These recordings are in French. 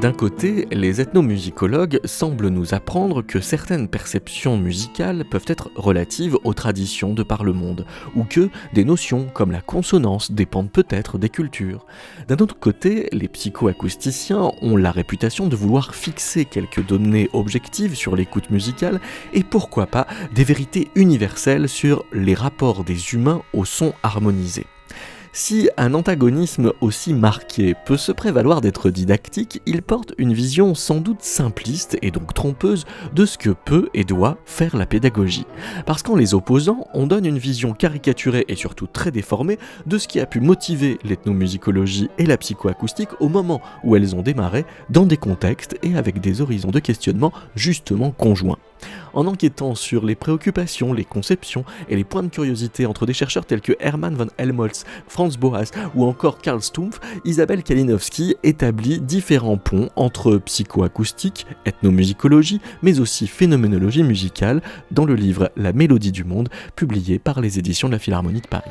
D'un côté, les ethnomusicologues semblent nous apprendre que certaines perceptions musicales peuvent être relatives aux traditions de par le monde, ou que des notions comme la consonance dépendent peut-être des cultures. D'un autre côté, les psychoacousticiens ont la réputation de vouloir fixer quelques données objectives sur l'écoute musicale et pourquoi pas des vérités universelles sur les rapports des humains au son harmonisé. Si un antagonisme aussi marqué peut se prévaloir d'être didactique, il porte une vision sans doute simpliste et donc trompeuse de ce que peut et doit faire la pédagogie. Parce qu'en les opposant, on donne une vision caricaturée et surtout très déformée de ce qui a pu motiver l'ethnomusicologie et la psychoacoustique au moment où elles ont démarré, dans des contextes et avec des horizons de questionnement justement conjoints en enquêtant sur les préoccupations, les conceptions et les points de curiosité entre des chercheurs tels que Hermann von Helmholtz, Franz Boas ou encore Karl Stumpf, Isabelle Kalinowski établit différents ponts entre psychoacoustique, ethnomusicologie, mais aussi phénoménologie musicale dans le livre La mélodie du monde, publié par les éditions de la Philharmonie de Paris.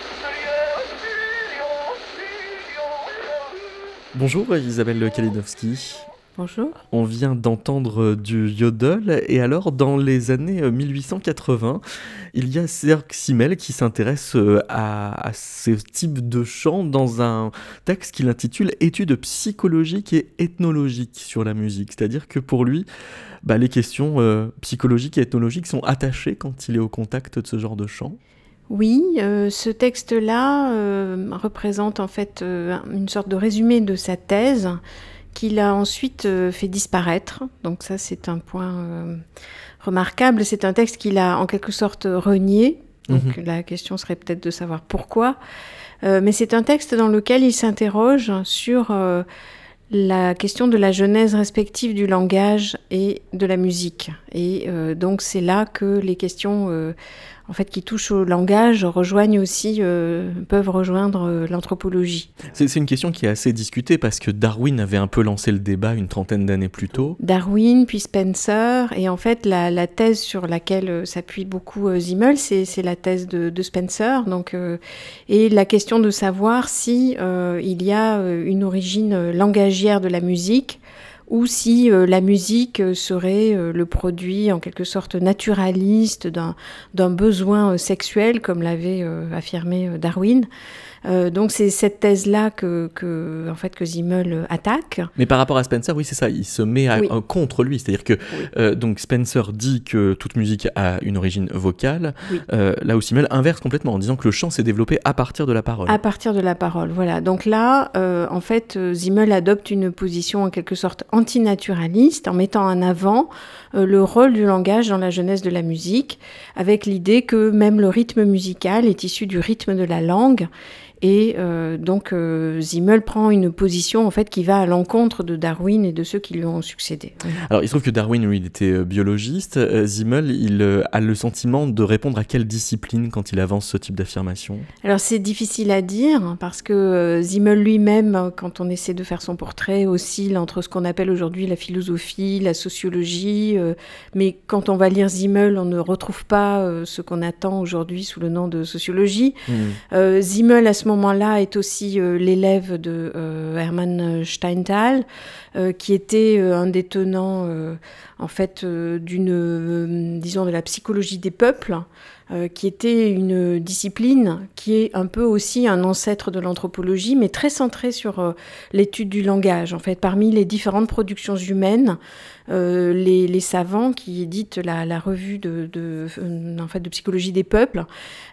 Bonjour Isabelle Kalinowski. Bonjour. On vient d'entendre du yodel et alors dans les années 1880, il y a Serge Simmel qui s'intéresse euh, à, ce type de chant dans un texte qu'il intitule Études psychologiques et ethnologiques sur la musique. C'est-à-dire que pour lui, bah, les questions euh, psychologiques et ethnologiques sont attachées quand il est au contact de ce genre de chant. Oui, euh, ce texte-là euh, représente en fait euh, une sorte de résumé de sa thèse qu'il a ensuite fait disparaître. Donc ça, c'est un point remarquable. C'est un texte qu'il a en quelque sorte renié. Donc mhm. la question serait peut-être de savoir pourquoi. mais c'est un texte dans lequel il s'interroge sur la question de la genèse respective du langage et de la musique. Et donc c'est là que les questions en fait, qui touchent au langage rejoignent aussi, euh, peuvent rejoindre euh, l'anthropologie. C'est une question qui est assez discutée parce que Darwin avait un peu lancé le débat une trentaine d'années plus tôt. Darwin, puis Spencer, et en fait, la, thèse sur laquelle euh, s'appuie beaucoup Zimmel, c'est la thèse de, Spencer. Donc, et la question de savoir si il y a une origine langagière de la musique ou si euh, la musique euh, serait euh, le produit en quelque sorte naturaliste d'un besoin sexuel, comme l'avait affirmé Darwin. Euh, donc c'est cette thèse-là que, que, en fait, que Zimmel attaque. Mais par rapport à Spencer, oui, c'est ça, il se met contre lui. C'est-à-dire que euh, donc Spencer dit que toute musique a une origine vocale, euh, là où Zimmel inverse complètement en disant que le chant s'est développé à partir de la parole. À partir de la parole, voilà. Donc là, en fait, Zimmel adopte une position en quelque sorte antinaturaliste en mettant en avant le rôle du langage dans la jeunesse de la musique, avec l'idée que même le rythme musical est issu du rythme de la langue et euh, donc euh, Zimmel prend une position en fait qui va à l'encontre de Darwin et de ceux qui lui ont succédé. Alors il se trouve que Darwin, lui, il était euh, biologiste. Zimmel, il a le sentiment de répondre à quelle discipline quand il avance ce type d'affirmation? Alors c'est difficile à dire parce que Zimmel lui-même, quand on essaie de faire son portrait, oscille entre ce qu'on appelle aujourd'hui la philosophie, la sociologie. mais quand on va lire Zimmel, on ne retrouve pas ce qu'on attend aujourd'hui sous le nom de sociologie. Mmh. Zimmel à ce moment-là est aussi euh, l'élève de euh, Hermann Steinthal, euh, qui était un des tenants en fait d'une disons, de la psychologie des peuples, qui était une discipline qui est un peu aussi un ancêtre de l'anthropologie, mais très centrée sur l'étude du langage. En fait, parmi les différentes productions humaines, euh, les, savants qui éditent la, revue de, en fait, de psychologie des peuples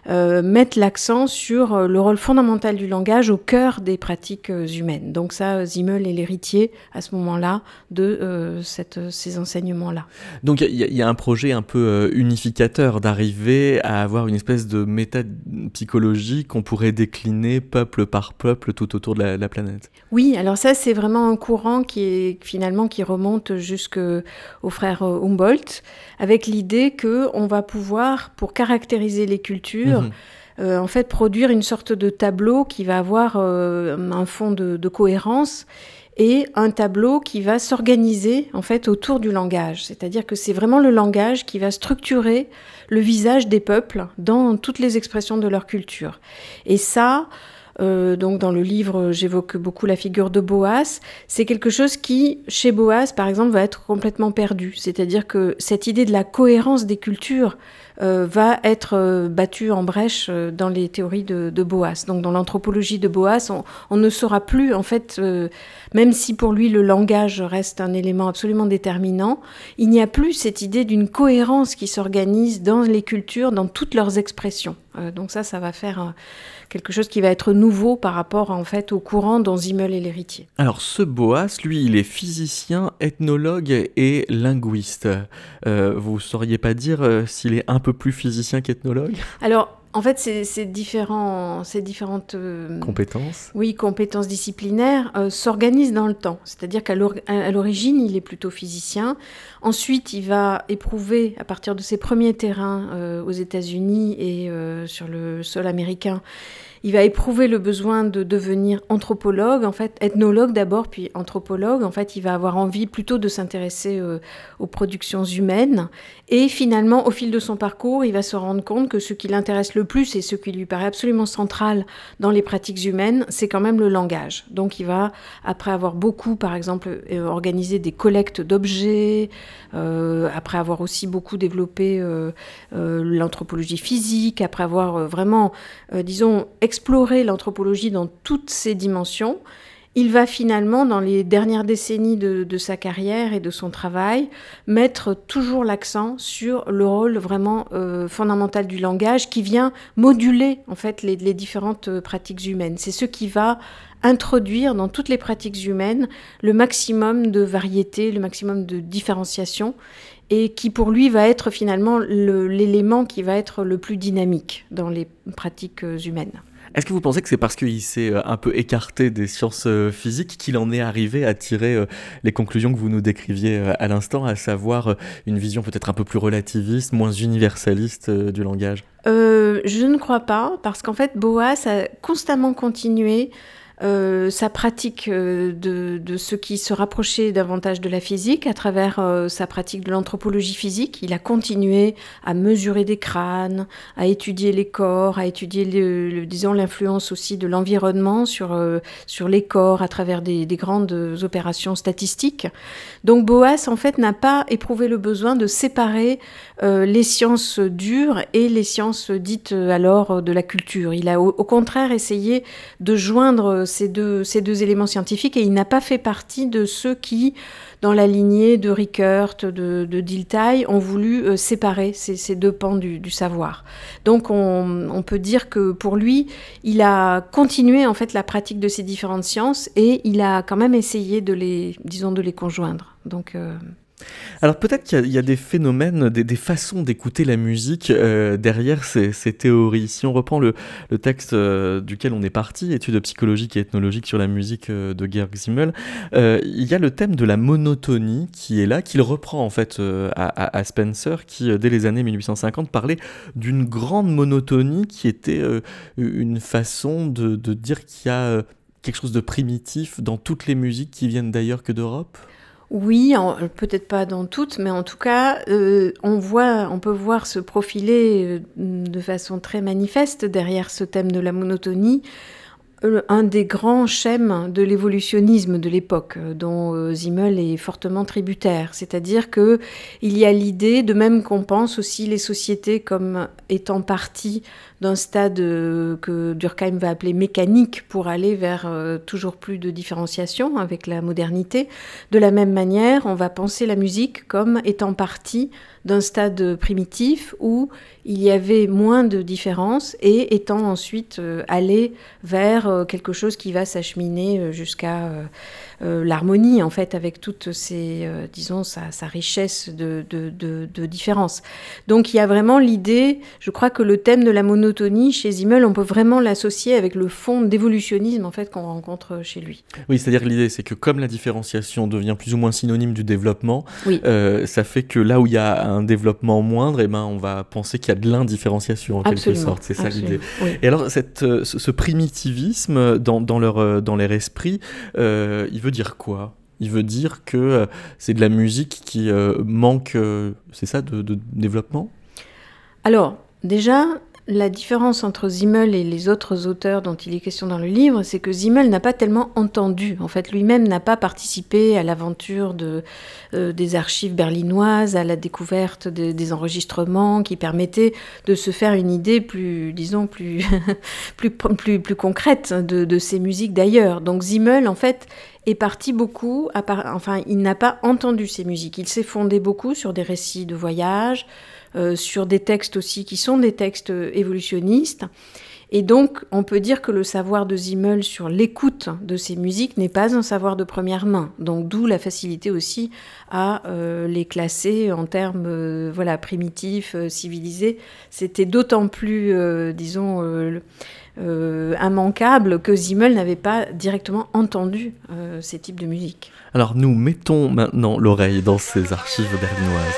mettent l'accent sur le rôle fondamental du langage au cœur des pratiques humaines. Donc ça, Zimmel est l'héritier à ce moment-là de cette, ces enseignements-là. Donc il y, a un projet un peu unificateur d'arriver à avoir une espèce de méta-psychologie qu'on pourrait décliner peuple par peuple tout autour de la, planète. Oui, alors ça c'est vraiment un courant qui est finalement qui remonte jusqu'au frère Humboldt, avec l'idée que on va pouvoir, pour caractériser les cultures, mhm. euh, en fait produire une sorte de tableau qui va avoir euh, un fond de, de cohérence et un tableau qui va s'organiser en fait autour du langage. C'est-à-dire que c'est vraiment le langage qui va structurer le visage des peuples dans toutes les expressions de leur culture. Et ça, euh, donc dans le livre, j'évoque beaucoup la figure de Boas. C'est quelque chose qui, chez Boas, par exemple, va être complètement perdu. C'est-à-dire que cette idée de la cohérence des cultures euh, va être euh, battue en brèche dans les théories de, Boas. Donc dans l'anthropologie de Boas, on, ne saura plus, en fait, même si pour lui le langage reste un élément absolument déterminant, il n'y a plus cette idée d'une cohérence qui s'organise dans les cultures, dans toutes leurs expressions. donc ça, ça va faire quelque chose qui va être nouveau par rapport en fait au courant dont Zimmel est l'héritier. Alors ce Boas, lui, il est physicien, ethnologue et linguiste. Euh, vous sauriez pas dire euh, s'il est un peu plus physicien qu'ethnologue? Alors en fait, ces, différents, ces différentes euh, compétences, oui, compétences disciplinaires euh, s'organisent dans le temps. C'est-à-dire qu'à l'origine, il est plutôt physicien. Ensuite, il va éprouver, à partir de ses premiers terrains euh, aux États-Unis et sur le sol américain, il va éprouver le besoin de devenir anthropologue, en fait, ethnologue d'abord, puis anthropologue. En fait, il va avoir envie plutôt de s'intéresser aux productions humaines. Et finalement, au fil de son parcours, il va se rendre compte que ce qui l'intéresse le plus et ce qui lui paraît absolument central dans les pratiques humaines, c'est quand même le langage. Donc, il va, après avoir beaucoup, par exemple, euh, organisé des collectes d'objets, euh, après avoir aussi beaucoup développé l'anthropologie physique, après avoir vraiment, disons, explorer l'anthropologie dans toutes ses dimensions, il va finalement, dans les dernières décennies de, sa carrière et de son travail, mettre toujours l'accent sur le rôle vraiment euh, fondamental du langage qui vient moduler en fait les, différentes euh, pratiques humaines. C'est ce qui va introduire dans toutes les pratiques humaines le maximum de variété, le maximum de différenciation et qui pour lui va être finalement l'élément qui va être le plus dynamique dans les pratiques euh, humaines. Est-ce que vous pensez que c'est parce qu'il s'est euh, un peu écarté des sciences euh, physiques qu'il en est arrivé à tirer euh, les conclusions que vous nous décriviez à l'instant, à savoir une vision peut-être un peu plus relativiste, moins universaliste du langage? Je ne crois pas, parce qu'en fait, Boas a constamment continué euh, sa pratique euh, de, de, ce qui se rapprochait davantage de la physique à travers euh, sa pratique de l'anthropologie physique. Il a continué à mesurer des crânes, à étudier les corps, à étudier, disons, l'influence aussi de l'environnement sur, sur les corps à travers des, des, grandes opérations statistiques. Donc Boas, en fait, n'a pas éprouvé le besoin de séparer les sciences dures et les sciences dites alors de la culture. Il a au contraire essayé de joindre ces deux, ces deux éléments scientifiques et il n'a pas fait partie de ceux qui, dans la lignée de Rickert, de, de Dilthey, ont voulu euh, séparer ces, ces, deux pans du, savoir. Donc on, on, peut dire que pour lui, il a continué en fait la pratique de ces différentes sciences et il a quand même essayé de les, disons, de les conjoindre. Donc euh, alors peut-être qu'il y, a des phénomènes, des, façons d'écouter la musique euh, derrière ces, théories. Si on reprend le, texte euh, duquel on est parti, études psychologiques et ethnologiques sur la musique euh, de Georg Simmel, il y a le thème de la monotonie qui est là, qu'il reprend en fait à, Spencer, qui dès les années 1850 parlait d'une grande monotonie qui était une façon de dire qu'il y a quelque chose de primitif dans toutes les musiques qui viennent d'ailleurs que d'Europe? Oui, peut-être pas dans toutes, mais en tout cas, euh, on, voit, on peut voir se profiler euh, de façon très manifeste derrière ce thème de la monotonie euh, un des grands schèmes de l'évolutionnisme de l'époque, dont Zimmel est fortement tributaire. C'est-à-dire que il y a l'idée, de même qu'on pense aussi les sociétés comme étant partie d'un stade que Durkheim va appeler mécanique pour aller vers toujours plus de différenciation avec la modernité. De la même manière, on va penser la musique comme étant partie d'un stade primitif où il y avait moins de différences et étant ensuite allé vers quelque chose qui va s'acheminer jusqu'à euh, l'harmonie en fait avec toutes ces, euh, disons, sa, richesse de, de, différences. Donc il y a vraiment l'idée, je crois que le thème de la monotonie chez Zimmel, on peut vraiment l'associer avec le fond d'évolutionnisme en fait qu'on rencontre chez lui. Oui, c'est-à-dire l'idée c'est que comme la différenciation devient plus ou moins synonyme du développement, euh, ça fait que là où il y a un développement moindre, et eh ben, on va penser qu'il y a de l'indifférenciation en quelque sorte. C'est ça l'idée. Et alors cette, ce, primitivisme dans, dans, leur, dans leur esprit, il veut dire quoi? Il veut dire que euh, c'est de la musique qui euh, manque, euh, c'est ça, de, développement? Alors, déjà, la différence entre Zimmel et les autres auteurs dont il est question dans le livre, c'est que Zimmel n'a pas tellement entendu. En fait, lui-même n'a pas participé à l'aventure de, des archives berlinoises, à la découverte des enregistrements qui permettaient de se faire une idée plus, disons, plus, plus, plus, plus concrète de, de ces musiques d'ailleurs. Donc Zimmel, en fait, est parti beaucoup, enfin, il n'a pas entendu ces musiques. Il s'est fondé beaucoup sur des récits de voyage, euh, sur des textes aussi qui sont des textes évolutionnistes. Et donc, on peut dire que le savoir de Zimmel sur l'écoute de ces musiques n'est pas un savoir de première main. Donc, d'où la facilité aussi à euh, les classer en termes euh, voilà, primitifs, civilisés. C'était d'autant plus, disons, immanquable que Zimmel n'avait pas directement entendu ces types de musique. Alors, nous mettons maintenant l'oreille dans ces archives berlinoises.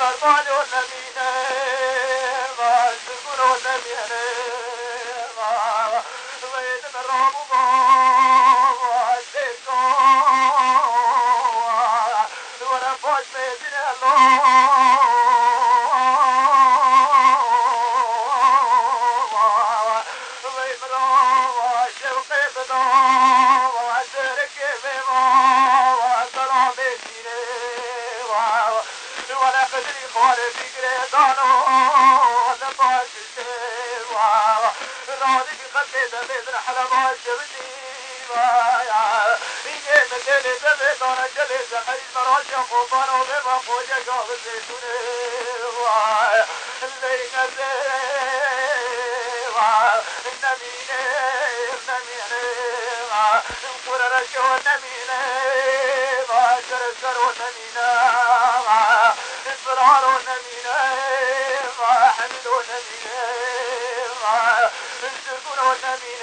Oh, my God. هذه في قلبي دبيت رحلة ما جبتي مايا إيه مكاني دبيت أنا جلس حريم مراجع قطان وغيبا خوجة قابل زيتوني وايا اللي قلبي وايا نميني نميني وايا نقول رجو نميني وايا جرسر ونميني وايا انفرار ونميني وايا حمل ونميني وايا تنسرقون من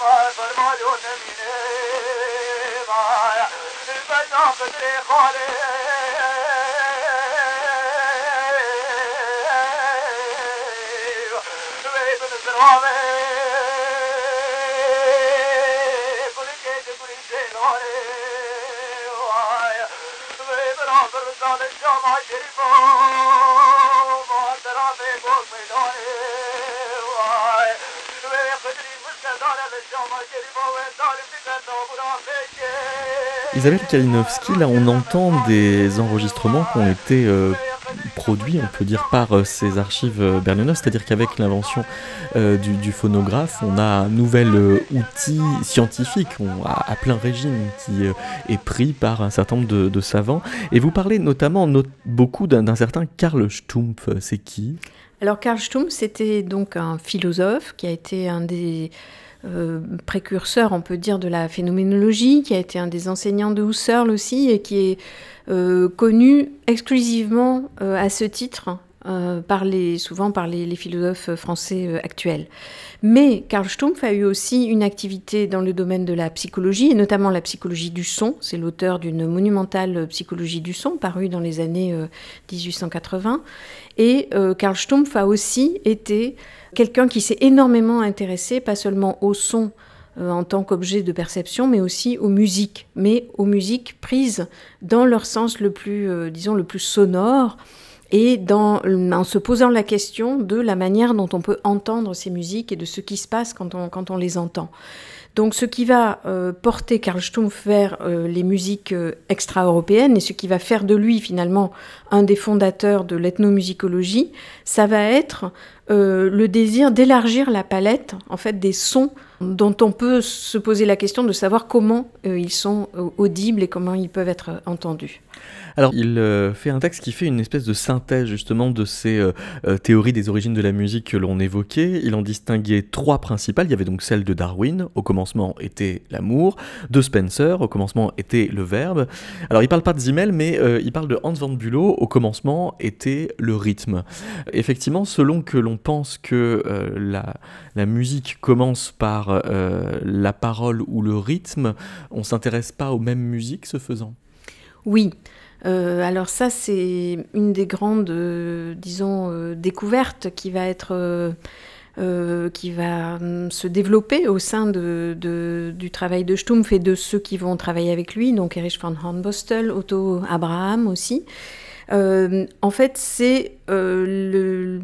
ما فرمالون من ما البنى قدري خالي ويبن الزرامي كل جيد كل جيلاني ويبن عبر الزالي الجامعة شريفة ما ترى في قوم ميداني Isabelle Kalinowski, là on entend des enregistrements qui ont été euh, produits, on peut dire, par euh, ces archives euh, berlinoises, c'est-à-dire qu'avec l'invention du, phonographe, on a un nouvel outil scientifique à, plein régime qui est pris par un certain nombre de, savants. Et vous parlez notamment beaucoup d'un certain Karl Stumpf, c'est qui? Alors Karl Stumpf, c'était donc un philosophe qui a été un des euh, précurseur, on peut dire, de la phénoménologie, qui a été un des enseignants de Husserl aussi, et qui est euh, connu exclusivement euh, à ce titre souvent par les, philosophes français actuels. Mais Karl Stumpf a eu aussi une activité dans le domaine de la psychologie, et notamment la psychologie du son. C'est l'auteur d'une monumentale psychologie du son, parue dans les années 1880. Et Karl Stumpf a aussi été quelqu'un qui s'est énormément intéressé, pas seulement au son, euh, en tant qu'objet de perception, mais aussi aux musiques, mais aux musiques prises dans leur sens le plus, euh, disons, le plus sonore, et dans, en se posant la question de la manière dont on peut entendre ces musiques et de ce qui se passe quand on, quand on les entend. Donc ce qui va euh, porter Karl Stumpf vers les musiques extra-européennes et ce qui va faire de lui finalement un des fondateurs de l'ethnomusicologie, ça va être le désir d'élargir la palette en fait des sons dont on peut se poser la question de savoir comment euh, ils sont euh, audibles et comment ils peuvent être entendus. Alors, il euh, fait un texte qui fait une espèce de synthèse justement de ces euh, euh, théories des origines de la musique que l'on évoquait. Il en distinguait trois principales. Il y avait donc celle de Darwin, au commencement était l'amour, de Spencer, au commencement était le verbe. Alors, il parle pas de Zimmel, mais il parle de Hans van Bülow, au commencement était le rythme. Effectivement, selon que l'on pense que la, la, musique commence par la parole ou le rythme, on s'intéresse pas aux mêmes musiques ce faisant? Oui, euh, alors ça, c'est une des grandes, euh, disons, euh, découvertes qui va être... qui va hum, se développer au sein du travail de Stumpf et de ceux qui vont travailler avec lui, donc Erich von Hornbostel, Otto Abraham aussi. Euh, en fait, c'est euh,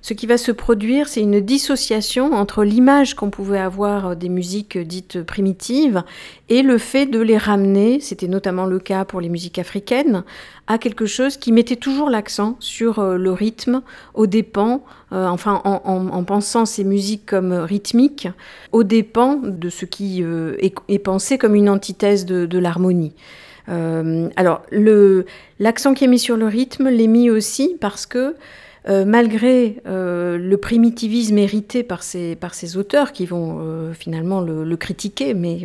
ce qui va se produire, c'est une dissociation entre l'image qu'on pouvait avoir des musiques dites primitives et le fait de les ramener, c'était notamment le cas pour les musiques africaines, à quelque chose qui mettait toujours l'accent sur euh, le rythme, aux dépens, enfin en, pensant ces musiques comme rythmiques, aux dépens de ce qui est, pensé comme une antithèse de l'harmonie. Euh, alors, l'accent qui est mis sur le rythme l'est mis aussi parce que euh, malgré euh, le primitivisme hérité par ces, par ces auteurs qui vont finalement le, critiquer, mais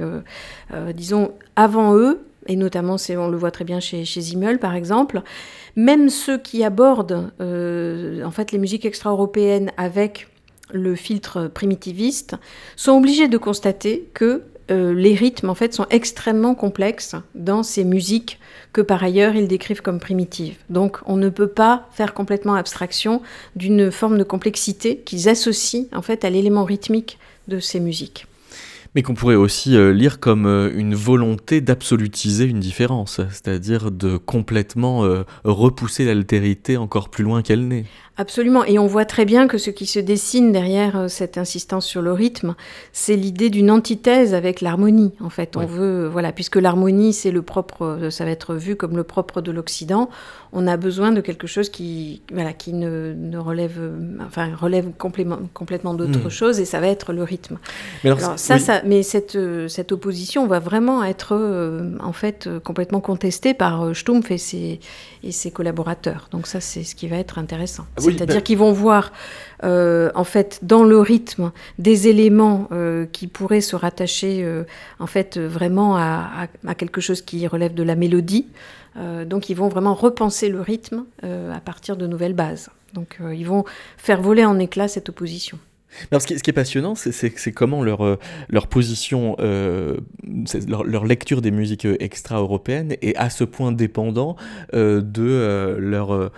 disons avant eux, et notamment on le voit très bien chez, chez Zimmel par exemple, même ceux qui abordent en fait les musiques extra-européennes avec le filtre primitiviste sont obligés de constater que euh, les rythmes en fait sont extrêmement complexes dans ces musiques que par ailleurs ils décrivent comme primitives. Donc on ne peut pas faire complètement abstraction d'une forme de complexité qu'ils associent en fait à l'élément rythmique de ces musiques mais qu'on pourrait aussi euh, lire comme euh, une volonté d'absolutiser une différence, c'est-à-dire de complètement repousser l'altérité encore plus loin qu'elle n'est. Absolument, et on voit très bien que ce qui se dessine derrière euh, cette insistance sur le rythme, c'est l'idée d'une antithèse avec l'harmonie. En fait, on veut, voilà, puisque l'harmonie, c'est le propre, euh, ça va être vu comme le propre de l'Occident. On a besoin de quelque chose qui, voilà, qui ne, ne relève, euh, enfin, relève complètement d'autre hmm. chose, et ça va être le rythme. Mais alors, ça, ça, mais cette, cette opposition va vraiment être, en fait, complètement contestée par Stumpf et ses, et ses collaborateurs. Donc ça, c'est ce qui va être intéressant. C'est-à-dire ben qu'ils vont voir, euh, en fait, dans le rythme, des éléments euh, qui pourraient se rattacher, euh, en fait, vraiment à, quelque chose qui relève de la mélodie. Donc, ils vont vraiment repenser le rythme à partir de nouvelles bases. Donc, ils vont faire voler en éclats cette opposition. ce, qui, est passionnant, c'est comment leur, leur position, leur, lecture des musiques extra-européennes est à ce point dépendant de leur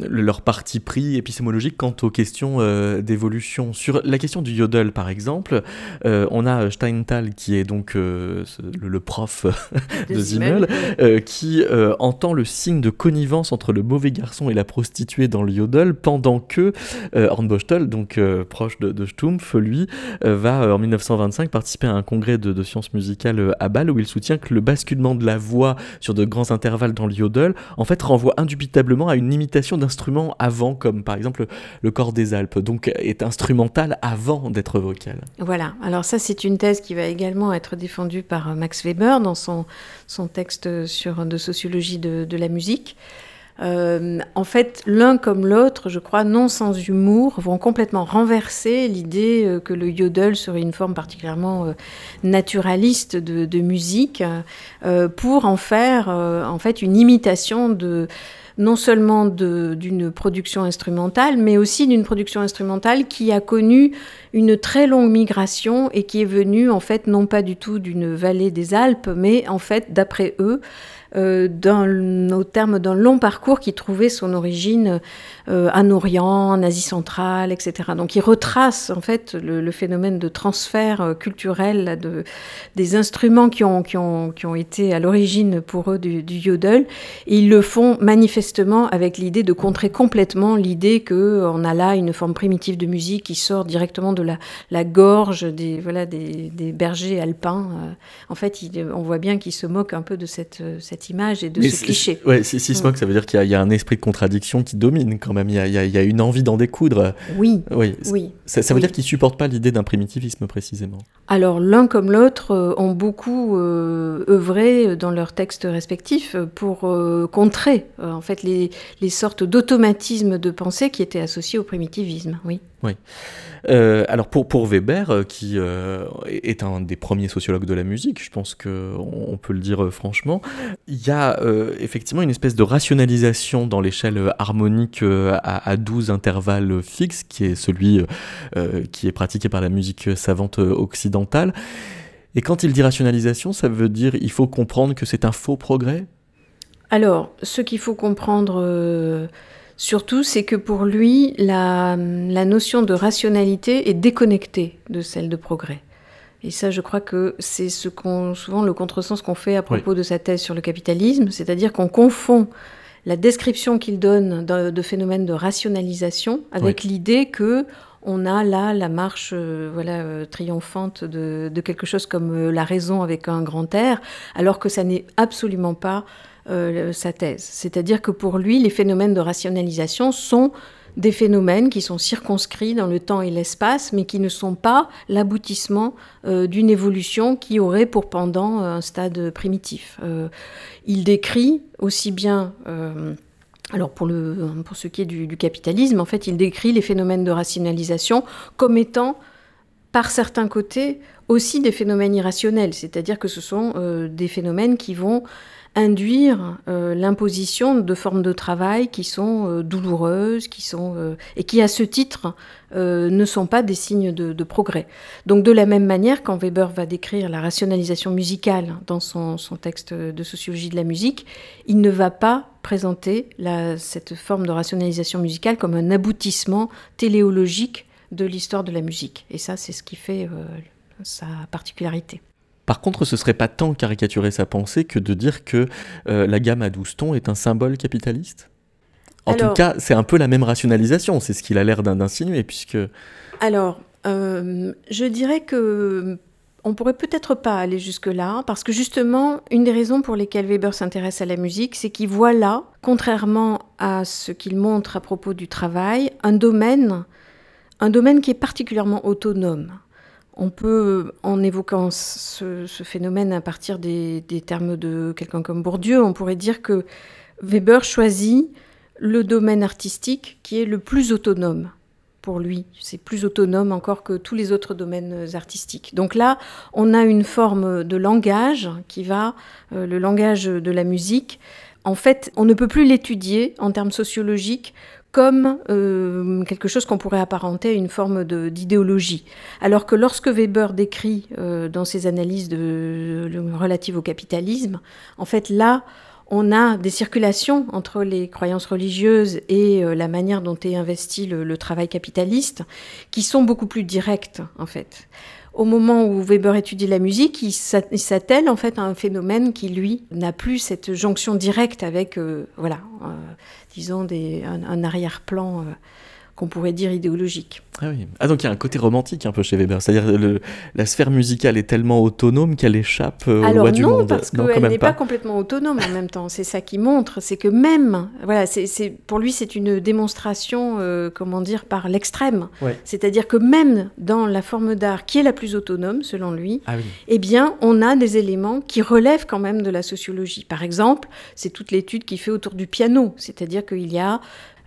leur parti pris épistémologique quant aux questions euh, d'évolution. Sur la question du yodel, par exemple, euh, on a Steinthal, qui est donc euh, le, prof de, Zimmel, qui entend le signe de connivence entre le mauvais garçon et la prostituée dans le yodel, pendant que Hornbostel, donc proche de, Stumpf, lui, va en 1925 participer à un congrès de, sciences musicales à Bâle, où il soutient que le basculement de la voix sur de grands intervalles dans le yodel, en fait, renvoie indubitablement à une imitation d'un instrument avant, comme par exemple le corps des Alpes, donc est instrumental avant d'être vocal. Voilà, alors ça c'est une thèse qui va également être défendue par Max Weber dans son, son texte sur, de sociologie de, la musique. Euh, en fait, l'un comme l'autre, je crois, non sans humour, vont complètement renverser l'idée euh, que le yodel serait une forme particulièrement euh, naturaliste de musique, pour en faire en fait une imitation de non seulement d'une production instrumentale, mais aussi d'une production instrumentale qui a connu une très longue migration et qui est venue en fait non pas du tout d'une vallée des Alpes, mais en fait d'après eux euh, dans, au terme d'un long parcours qui trouvait son origine en Orient, en Asie centrale, etc. Donc il retrace en fait le, phénomène de transfert euh, culturel de, des instruments qui ont, qui ont, qui ont été à l'origine pour eux du, yodel. Et ils le font manifestement avec l'idée de contrer complètement l'idée qu'on a là une forme primitive de musique qui sort directement de la, la gorge des, voilà, des, des bergers alpins. En fait, on voit bien qu'ils se moquent un peu de cette, cette image et de ce cliché. Ouais, si, si se moque, ça veut dire qu'il y, y, a un esprit de contradiction qui domine quand même il y a, une envie d'en découdre. Oui. Oui. oui. Ça, veut dire qu'ils supportent pas l'idée d'un primitivisme précisément. Alors l'un comme l'autre euh, ont beaucoup euh, œuvré dans leurs textes respectifs pour euh, contrer en fait les, les sortes d'automatismes de pensée qui étaient associés au primitivisme. Oui. Oui. Euh, alors pour, Weber, euh, qui euh, est un des premiers sociologues de la musique, je pense qu'on on peut le dire franchement, il y a effectivement une espèce de rationalisation dans l'échelle harmonique à, à, 12 intervalles fixes, qui est celui qui est pratiqué par la musique savante occidentale. Et quand il dit rationalisation, ça veut dire il faut comprendre que c'est un faux progrès? Alors, ce qu'il faut comprendre Surtout, c'est que pour lui, la, notion de rationalité est déconnectée de celle de progrès. Et ça, je crois que c'est ce qu'on, souvent le contresens qu'on fait à propos de sa thèse sur le capitalisme, c'est-à-dire qu'on confond la description qu'il donne de, phénomènes de rationalisation avec l'idée que on a là la marche euh, voilà, euh, triomphante de, quelque chose comme euh, la raison avec un grand air, alors que ça n'est absolument pas euh, sa thèse. C'est-à-dire que pour lui, les phénomènes de rationalisation sont des phénomènes qui sont circonscrits dans le temps et l'espace, mais qui ne sont pas l'aboutissement euh, d'une évolution qui aurait pour pendant un stade primitif. Euh, il décrit aussi bien... alors pour ce qui est du, capitalisme, en fait, il décrit les phénomènes de rationalisation comme étant, par certains côtés, aussi des phénomènes irrationnels, c'est-à-dire que ce sont des phénomènes qui vont induire euh, l'imposition de formes de travail qui sont euh, douloureuses, qui sont euh, et qui à ce titre ne sont pas des signes de, progrès. Donc de la même manière, quand Weber va décrire la rationalisation musicale dans son, texte de sociologie de la musique, il ne va pas présenter cette forme de rationalisation musicale comme un aboutissement téléologique de l'histoire de la musique. Et ça, c'est ce qui fait sa particularité. Par contre, ce serait pas tant caricaturer sa pensée que de dire que euh, la gamme à 12 tons est un symbole capitaliste? En tout cas, c'est un peu la même rationalisation, c'est ce qu'il a l'air d'insinuer, puisque... Alors, euh, je dirais que on pourrait peut-être pas aller jusque-là, parce que justement, une des raisons pour lesquelles Weber s'intéresse à la musique, c'est qu'il voit là, contrairement à ce qu'il montre à propos du travail, un domaine, un domaine qui est particulièrement autonome. On peut, en évoquant ce, phénomène à partir des, termes de quelqu'un comme Bourdieu, on pourrait dire que Weber choisit le domaine artistique qui est le plus autonome pour lui. C'est plus autonome encore que tous les autres domaines artistiques. Donc là, on a une forme de langage qui va, euh, le langage de la musique. En fait, on ne peut plus l'étudier en termes sociologiques comme euh, quelque chose qu'on pourrait apparenter à une forme d'idéologie. Alors que lorsque Weber décrit euh, dans ses analyses de, relatives au capitalisme, en fait là, on a des circulations entre les croyances religieuses et euh, la manière dont est investi le, travail capitaliste qui sont beaucoup plus directes en fait. Au moment où Weber étudie la musique, il s'attelle en fait à un phénomène qui lui n'a plus cette jonction directe avec voilà disons, des, un, arrière-plan euh, qu'on pourrait dire idéologique. Ah oui. Ah donc il y a un côté romantique un peu chez Weber, c'est-à-dire la sphère musicale est tellement autonome qu'elle échappe euh, au roi du non, monde. Parce qu'elle n'est pas. complètement autonome en même temps. C'est ça qui montre, c'est que même, voilà, c'est pour lui c'est une démonstration, euh, comment dire, par l'extrême. C'est-à-dire que même dans la forme d'art qui est la plus autonome selon lui, ah eh bien on a des éléments qui relèvent quand même de la sociologie. Par exemple, c'est toute l'étude qui fait autour du piano, c'est-à-dire qu'il y a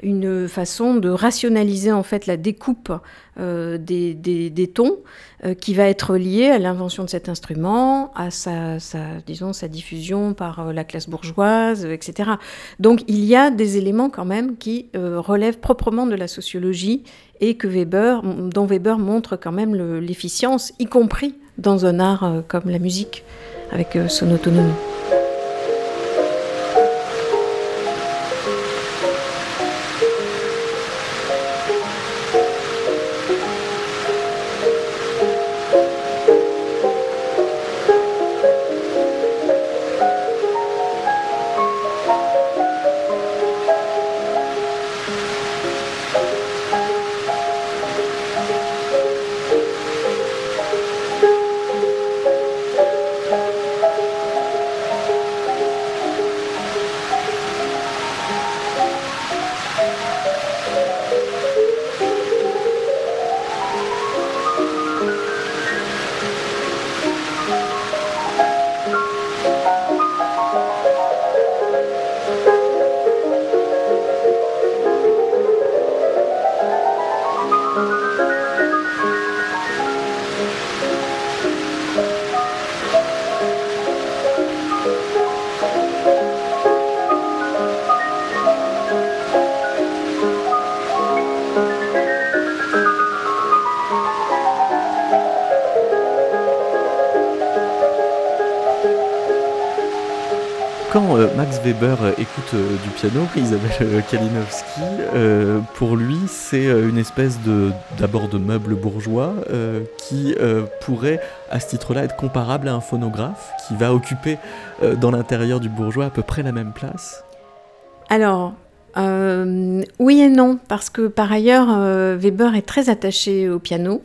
une façon de rationaliser en fait la découpe euh, des, des, tons euh, qui va être liée à l'invention de cet instrument, à sa, disons, sa diffusion par euh, la classe bourgeoise, etc. Donc il y a des éléments quand même qui relèvent proprement de la sociologie et que Weber, dont Weber montre quand même l'efficience, y compris dans un art comme la musique, avec son autonomie. Weber euh, écoute euh, du piano, Isabelle euh, Kalinowski, pour lui, c'est une espèce d'abord de meuble bourgeois qui pourrait à ce titre-là être comparable à un phonographe qui va occuper dans l'intérieur du bourgeois à peu près la même place. Alors, oui et non, parce que par ailleurs, Weber est très attaché au piano.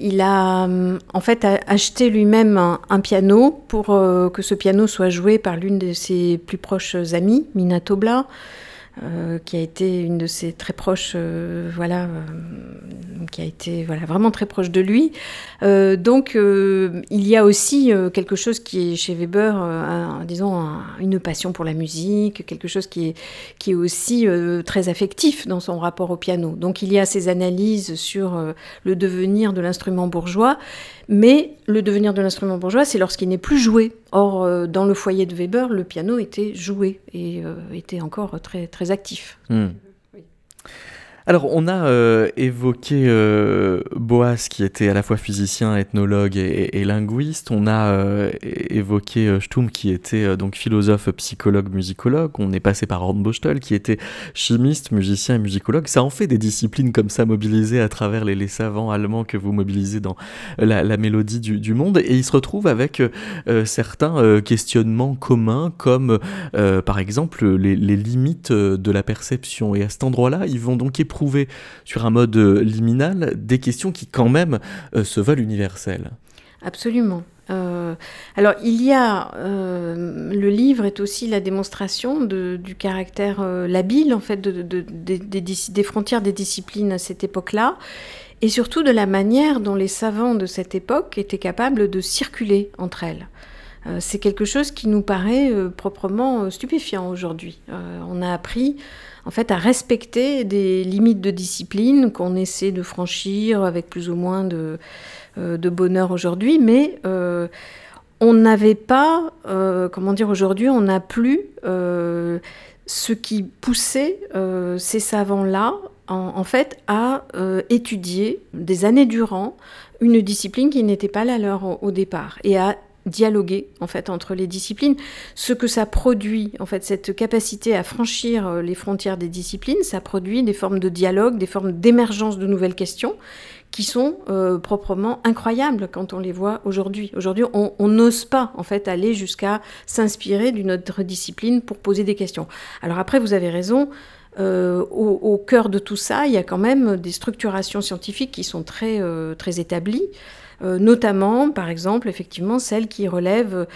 Il a euh, en fait acheté lui-même un, piano pour euh, que ce piano soit joué par l'une de ses plus proches amies, Mina Tobla. Euh, qui a été une de ses très proches, euh, voilà, euh, qui a été voilà, vraiment très proche de lui. donc il y a aussi quelque chose qui est chez Weber, disons, une passion pour la musique, quelque chose qui est, qui est aussi très affectif dans son rapport au piano. Donc il y a ces analyses sur le devenir de l'instrument bourgeois, mais le devenir de l'instrument bourgeois, c'est lorsqu'il n'est plus joué. Or, euh, dans le foyer de Weber, le piano était joué et euh, était encore très, très actif. Hmm. Alors, on a euh, évoqué euh, Boas, qui était à la fois physicien, ethnologue et, linguiste. On a euh, évoqué Stum, qui était donc philosophe, psychologue, musicologue. On est passé par Hornbostel, qui était chimiste, musicien et musicologue. Ça en fait des disciplines comme ça mobilisées à travers les, savants allemands que vous mobilisez dans la, mélodie du, monde. Et il se retrouve avec certains questionnements communs, comme par exemple les, les, limites de la perception. Et à cet endroit-là, ils vont donc éprouver sur un mode euh, liminal des questions qui quand même euh, se veulent universelles. Absolument. Euh, alors, il y a. le livre est aussi la démonstration du caractère labile, en fait, de, des frontières des disciplines à cette époque-là, et surtout de la manière dont les savants de cette époque étaient capables de circuler entre elles. C'est quelque chose qui nous paraît proprement stupéfiant aujourd'hui. on a appris en fait, à respecter des limites de discipline qu'on essaie de franchir avec plus ou moins de, euh, bonheur aujourd'hui, mais euh, on n'avait pas, euh, comment dire, aujourd'hui, on n'a plus ce qui poussait ces savants-là, en, fait, à étudier des années durant une discipline qui n'était pas la leur au départ, et à dialoguer en fait entre les disciplines. Ce que ça produit, en fait, cette capacité à franchir euh, les frontières des disciplines, ça produit des formes de dialogue, des formes d'émergence de nouvelles questions qui sont euh, proprement incroyables quand on les voit aujourd'hui. Aujourd'hui, on n'ose pas en fait aller jusqu'à s'inspirer d'une autre discipline pour poser des questions. Alors après, vous avez raison. Euh, au, cœur de tout ça, il y a quand même des structurations scientifiques qui sont très, très établies. Euh, notamment, par exemple, effectivement, celle qui relève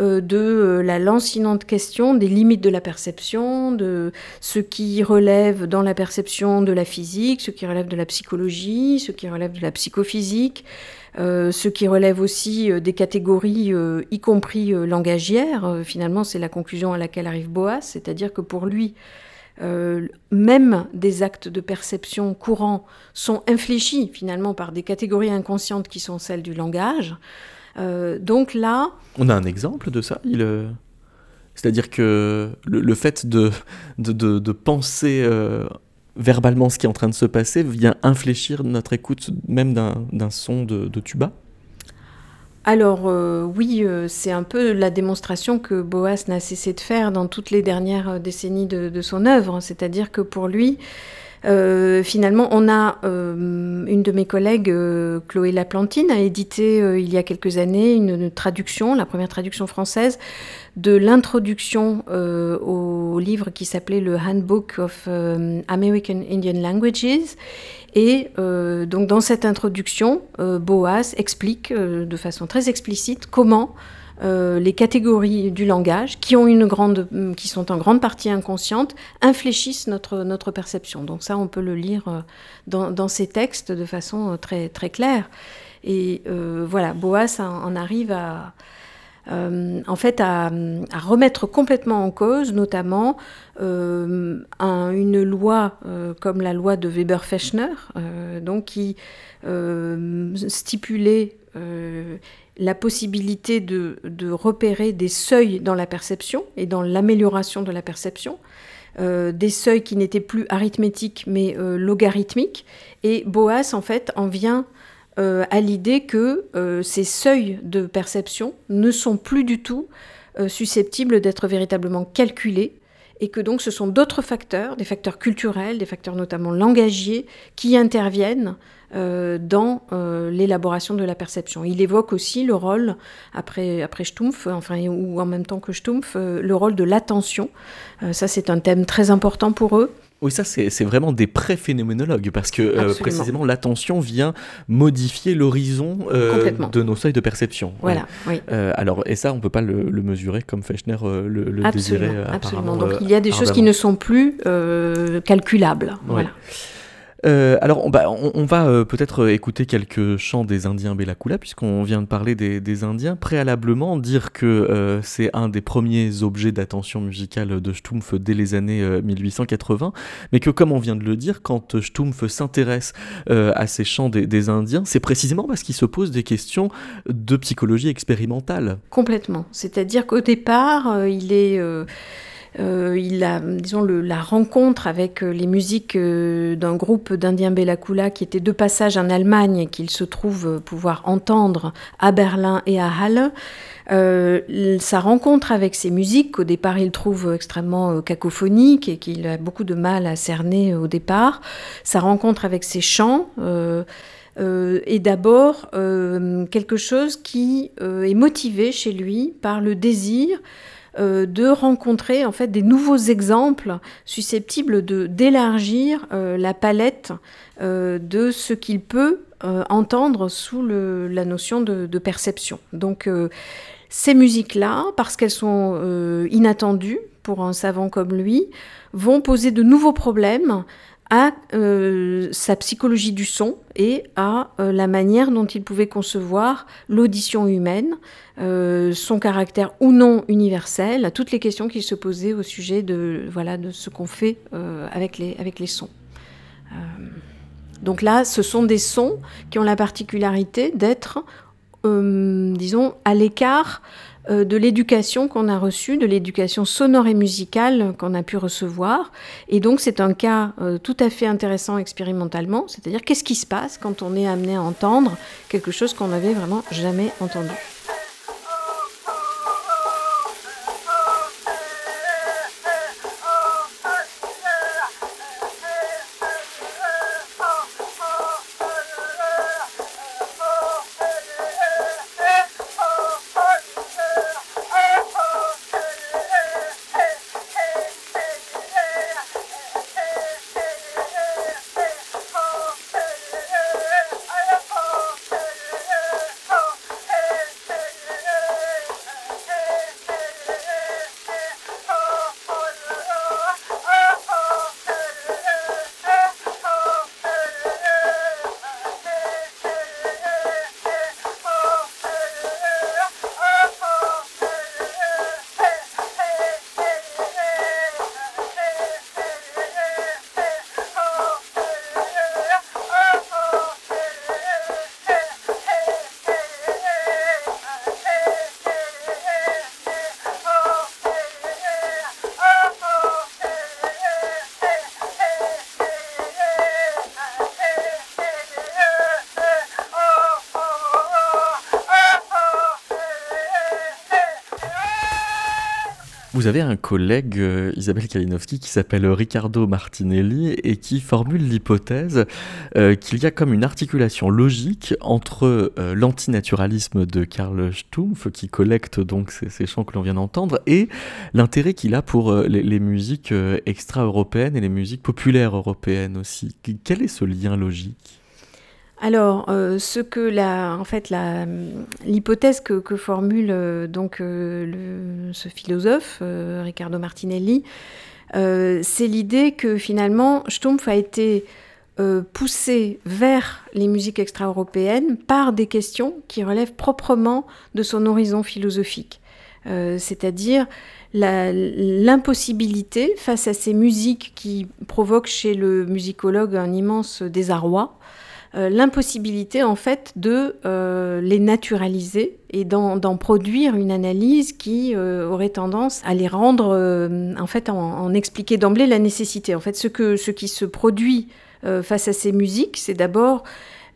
euh, de euh, la lancinante question des limites de la perception, de ce qui relève dans la perception de la physique, ce qui relève de la psychologie, ce qui relève de la psychophysique. ce qui relève aussi des catégories, y compris langagières. finalement, c'est la conclusion à laquelle arrive Boas, c'est-à-dire que pour lui, même des actes de perception courants sont infléchis finalement par des catégories inconscientes qui sont celles du langage. donc là... On a un exemple de ça il, C'est-à-dire que le, fait de, penser verbalement ce qui est en train de se passer vient infléchir notre écoute même d'un son de, tuba alors euh, oui, euh, c'est un peu la démonstration que Boas n'a cessé de faire dans toutes les dernières euh, décennies de, son œuvre, c'est-à-dire que pour lui, finalement, on a une de mes collègues, Chloé Laplantine, a édité il y a quelques années une, traduction, la première traduction française, de l'introduction au livre qui s'appelait le Handbook of American Indian Languages. Et euh, donc dans cette introduction, euh, Boas explique euh, de façon très explicite comment les catégories du langage, qui, ont une grande, qui sont en grande partie inconscientes, infléchissent notre, notre perception. Donc ça, on peut le lire dans, dans ces textes de façon très, très claire. Et voilà, Boas en arrive à, euh, en fait à, remettre complètement en cause, notamment euh, une loi euh, comme la loi de Weber-Fechner, donc qui stipulait la possibilité de, repérer des seuils dans la perception et dans l'amélioration de la perception. des seuils qui n'étaient plus arithmétiques mais logarithmiques. Et Boas, en fait, en vient euh, à l'idée que euh, ces seuils de perception ne sont plus du tout euh, susceptibles d'être véritablement calculés et que donc ce sont d'autres facteurs, des facteurs culturels, des facteurs notamment langagiers, qui interviennent euh, dans euh, l'élaboration de la perception. Il évoque aussi le rôle, après, après Stumpf, enfin, ou en même temps que Stumpf, euh, le rôle de l'attention. ça, c'est un thème très important pour eux. Oui, ça, c'est vraiment des pré-phénoménologues, parce que précisément, l'attention vient modifier l'horizon de nos seuils de perception. Voilà, oui. alors, et ça, on ne peut pas le, mesurer comme Fechner le, le désirait. Absolument. Donc, il y a des choses qui ne sont plus calculables. Voilà. Euh, alors, on, bah, va euh, peut-être euh, écouter quelques chants des Indiens Bellakula, puisqu'on vient de parler des, Indiens. Préalablement, dire que c'est un des premiers objets d'attention musicale de Stumpf dès les années 1880, mais que, comme on vient de le dire, quand Stumpf s'intéresse à ces chants des, Indiens, c'est précisément parce qu'il se pose des questions de psychologie expérimentale. Complètement. C'est-à-dire qu'au départ, il est il a, disons, la rencontre avec euh, les musiques euh, d'un groupe d'Indiens Bellakula qui était de passage en Allemagne et qu'il se trouve pouvoir entendre à Berlin et à Halle. sa rencontre avec ces musiques, qu'au départ il trouve extrêmement cacophoniques et qu'il a beaucoup de mal à cerner au départ, sa rencontre avec ces chants est d'abord quelque chose qui est motivé chez lui par le désir euh, de rencontrer en fait des nouveaux exemples susceptibles de d'élargir euh, la palette euh, de ce qu'il peut entendre sous la notion de, de perception. Donc ces musiques-là, parce qu'elles sont inattendues pour un savant comme lui, vont poser de nouveaux problèmes à euh, sa psychologie du son et à euh, la manière dont il pouvait concevoir l'audition humaine, euh, son caractère ou non universel, à toutes les questions qu'il se posait au sujet de, voilà, de ce qu'on fait avec, les, avec les sons. donc là, ce sont des sons qui ont la particularité d'être, disons, à l'écart de l'éducation qu'on a reçue, de l'éducation sonore et musicale qu'on a pu recevoir. Et donc c'est un cas euh, tout à fait intéressant expérimentalement, c'est-à-dire qu'est-ce qui se passe quand on est amené à entendre quelque chose qu'on n'avait vraiment jamais entendu? Vous avez un collègue, euh, Isabelle Kalinowski, qui s'appelle Riccardo Martinelli et qui formule l'hypothèse euh, qu'il y a comme une articulation logique entre euh, l'antinaturalisme de Karl Stumpf, qui collecte donc ces, chants que l'on vient d'entendre, et l'intérêt qu'il a pour les, les, musiques extra-européennes et les musiques populaires européennes aussi. Quel est ce lien logique? Alors, euh, ce que la, en fait, l'hypothèse que, formule euh, donc euh, ce philosophe Riccardo Martinelli, c'est l'idée que finalement Stumpf a été poussé vers les musiques extra-européennes par des questions qui relèvent proprement de son horizon philosophique, c'est-à-dire l'impossibilité face à ces musiques qui provoquent chez le musicologue un immense désarroi euh, l'impossibilité en fait de euh, les naturaliser et d'en produire une analyse qui euh, aurait tendance à les rendre, en fait, en, expliquer d'emblée la nécessité. En fait, ce, que, ce qui se produit face à ces musiques, c'est d'abord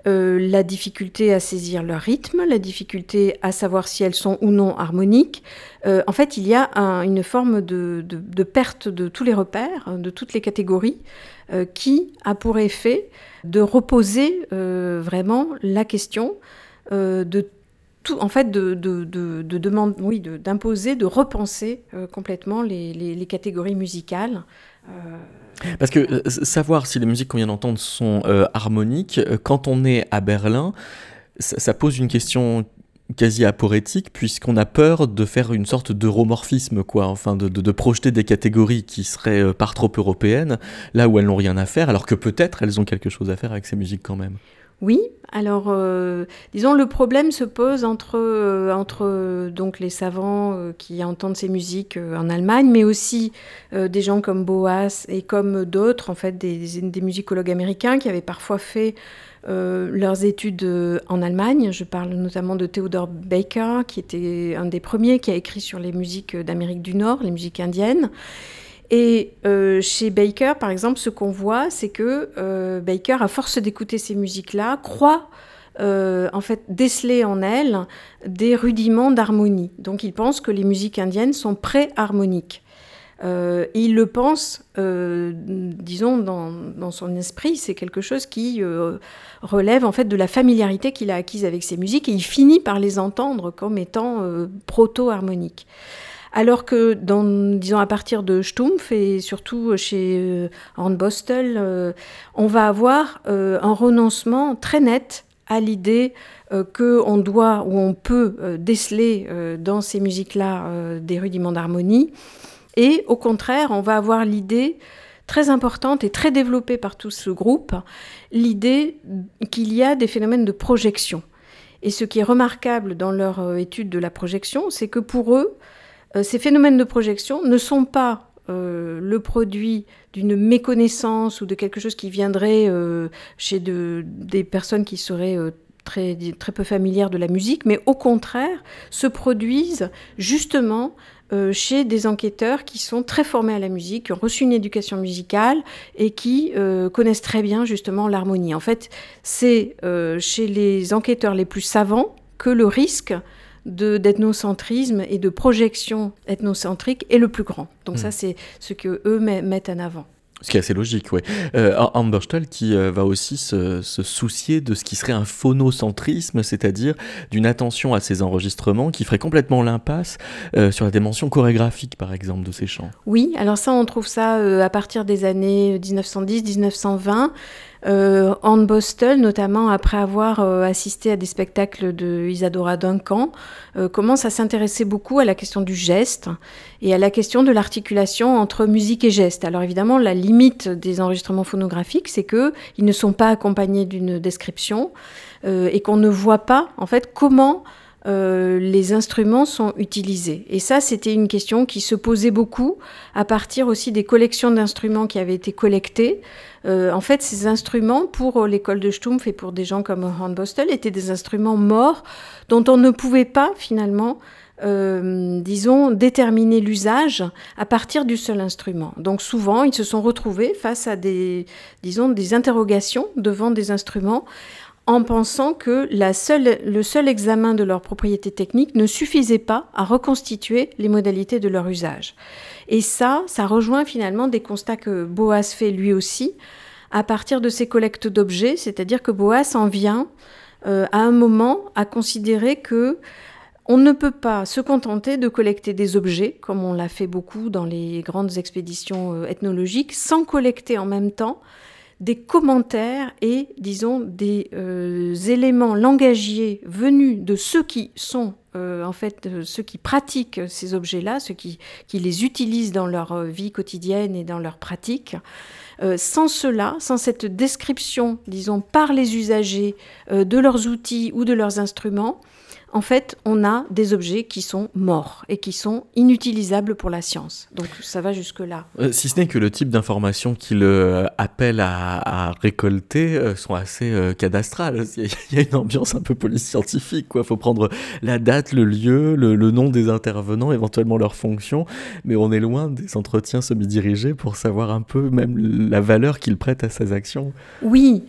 la difficulté à saisir leur rythme, la difficulté à savoir si elles sont ou non harmoniques. en fait, il y a une forme de, perte de tous les repères, de toutes les catégories, qui a pour effet de reposer euh, vraiment la question euh, en fait, de, d'imposer, de, repenser euh, complètement les, catégories musicales. Parce que savoir si les musiques qu'on vient d'entendre sont harmoniques, quand on est à Berlin, ça, pose une question quasi aporétique puisqu'on a peur de faire une sorte d'euromorphisme quoi enfin de, de, projeter des catégories qui seraient euh, par trop européennes là où elles n'ont rien à faire alors que peut-être elles ont quelque chose à faire avec ces musiques quand même oui, alors euh, disons le problème se pose entre, euh, entre donc les savants qui entendent ces musiques en Allemagne, mais aussi des gens comme Boas et comme d'autres en fait des, musicologues américains qui avaient parfois fait euh, leurs études euh, en Allemagne. Je parle notamment de Theodore Baker, qui était un des premiers qui a écrit sur les musiques d'Amérique du Nord, les musiques indiennes. Et euh, chez Baker, par exemple, ce qu'on voit, c'est que Baker, à force d'écouter ces musiques-là, croit en fait déceler en elles des rudiments d'harmonie. Donc il pense que les musiques indiennes sont pré-harmoniques. Euh, il le pense, euh, disons, dans, son esprit, c'est quelque chose qui euh, relève en fait de la familiarité qu'il a acquise avec ses musiques et il finit par les entendre comme étant proto-harmoniques. Alors que, dans, disons, à partir de Stumpf et surtout chez Hornbostel, on va avoir un renoncement très net à l'idée qu'on doit ou on peut déceler dans ces musiques-là des rudiments d'harmonie et au contraire, on va avoir l'idée très importante et très développée par tout ce groupe, l'idée qu'il y a des phénomènes de projection. Et ce qui est remarquable dans leur euh, étude de la projection, c'est que pour eux, euh, ces phénomènes de projection ne sont pas euh, le produit d'une méconnaissance ou de quelque chose qui viendrait chez des personnes qui seraient très, peu familières de la musique, mais au contraire se produisent justement euh, chez des enquêteurs qui sont très formés à la musique, qui ont reçu une éducation musicale et qui euh, connaissent très bien justement l'harmonie. En fait, c'est euh, chez les enquêteurs les plus savants que le risque d'ethnocentrisme et de projection ethnocentrique est le plus grand. Donc ça, hmm. c'est ce que eux mettent en avant. Ce qui est assez logique, oui. Euh, qui euh, va aussi se, soucier de ce qui serait un phonocentrisme, c'est-à-dire d'une attention à ces enregistrements qui ferait complètement l'impasse euh, sur la dimension chorégraphique, par exemple, de ces chants. Oui, alors ça, on trouve ça euh, à partir des années 1910-1920. Euh, Bostel, notamment après avoir euh, assisté à des spectacles de Isadora Duncan, euh, commence à s'intéresser beaucoup à la question du geste et à la question de l'articulation entre musique et geste. Alors évidemment, la limite des enregistrements phonographiques, c'est que ils ne sont pas accompagnés d'une description et qu'on ne voit pas en fait comment euh, les instruments sont utilisés. Et ça, c'était une question qui se posait beaucoup à partir aussi des collections d'instruments qui avaient été collectées. Euh, en fait, ces instruments, pour l'école de Stumpf et pour des gens comme Hornbostel, étaient des instruments morts dont on ne pouvait pas finalement euh, disons, déterminer l'usage à partir du seul instrument. Donc souvent, ils se sont retrouvés face à des, disons, des interrogations devant des instruments en pensant que le seul examen de leurs propriétés techniques ne suffisait pas à reconstituer les modalités de leur usage. Et ça, ça rejoint finalement des constats que Boas fait lui aussi à partir de ses collectes d'objets, c'est-à-dire que Boas en vient euh, à un moment à considérer que on ne peut pas se contenter de collecter des objets, comme on l'a fait beaucoup dans les grandes expéditions euh, ethnologiques, sans collecter en même temps des commentaires et, disons, des euh, éléments langagiers venus de ceux qui sont, euh, en fait, ceux qui pratiquent ces objets-là, ceux qui, qui, les utilisent dans leur vie quotidienne et dans leur pratique. sans cela, sans cette description, disons, par les usagers de leurs outils ou de leurs instruments, en fait, on a des objets qui sont morts et qui sont inutilisables pour la science. Donc ça va jusque-là. Euh, si ce n'est que le type d'informations qu'il euh, appelle à, récolter euh, sont assez cadastrales. Il y a une ambiance un peu police scientifique. Il faut prendre la date, le lieu, le, nom des intervenants, éventuellement leur fonction. Mais on est loin des entretiens semi-dirigés pour savoir un peu même la valeur qu'ils prêtent à ces actions. Oui,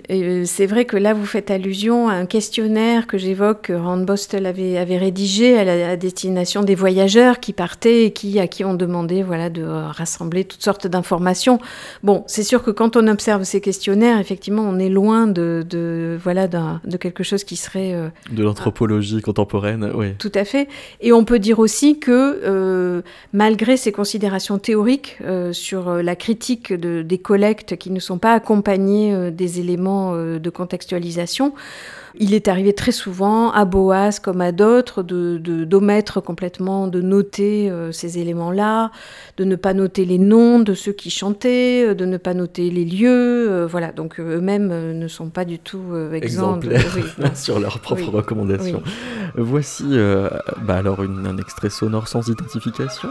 c'est vrai que là, vous faites allusion à un questionnaire que j'évoque, Rand Bostel avait, avait rédigé à la destination des voyageurs qui partaient et qui, à qui on demandait voilà, de rassembler toutes sortes d'informations. Bon, c'est sûr que quand on observe ces questionnaires, effectivement, on est loin de, de voilà, de quelque chose qui serait... Euh, de l'anthropologie contemporaine, oui. Tout à fait. Et on peut dire aussi que euh, malgré ces considérations théoriques euh, sur la critique de, des collectes qui ne sont pas accompagnées des éléments de contextualisation, il est arrivé très souvent à Boas comme à d'autres de, d'omettre complètement de noter euh, ces éléments-là, de ne pas noter les noms de ceux qui chantaient, euh, de ne pas noter les lieux. Euh, voilà, donc eux-mêmes ne sont pas du tout exemples sur leurs propres recommandations. Voici bah alors un extrait sonore sans identification.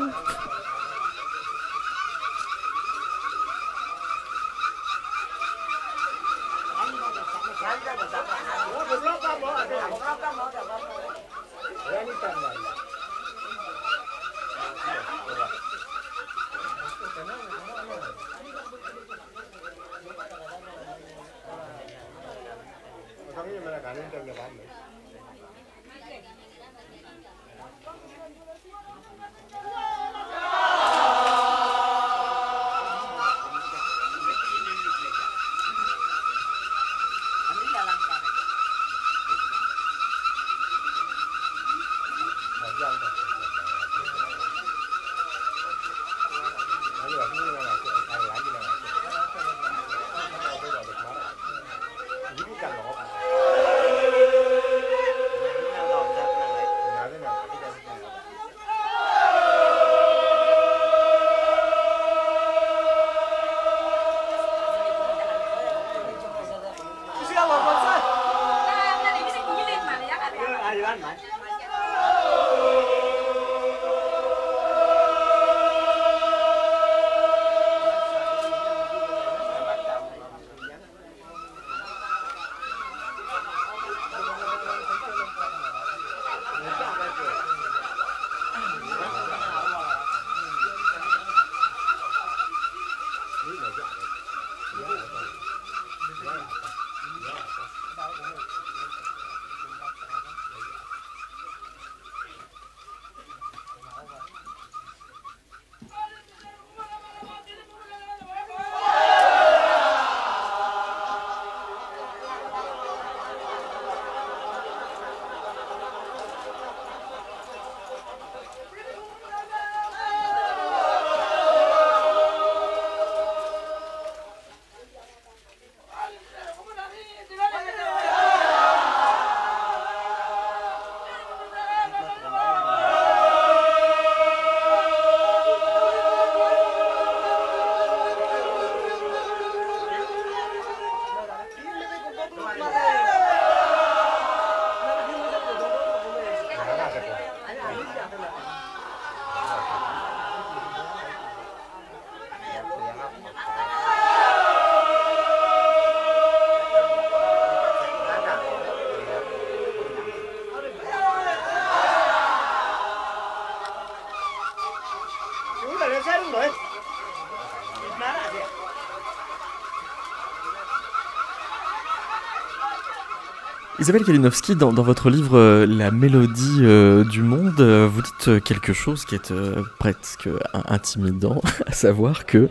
Isabelle Kalinowski, dans, votre livre euh, La mélodie euh, du monde, euh, vous dites quelque chose qui est presque intimidant, à savoir que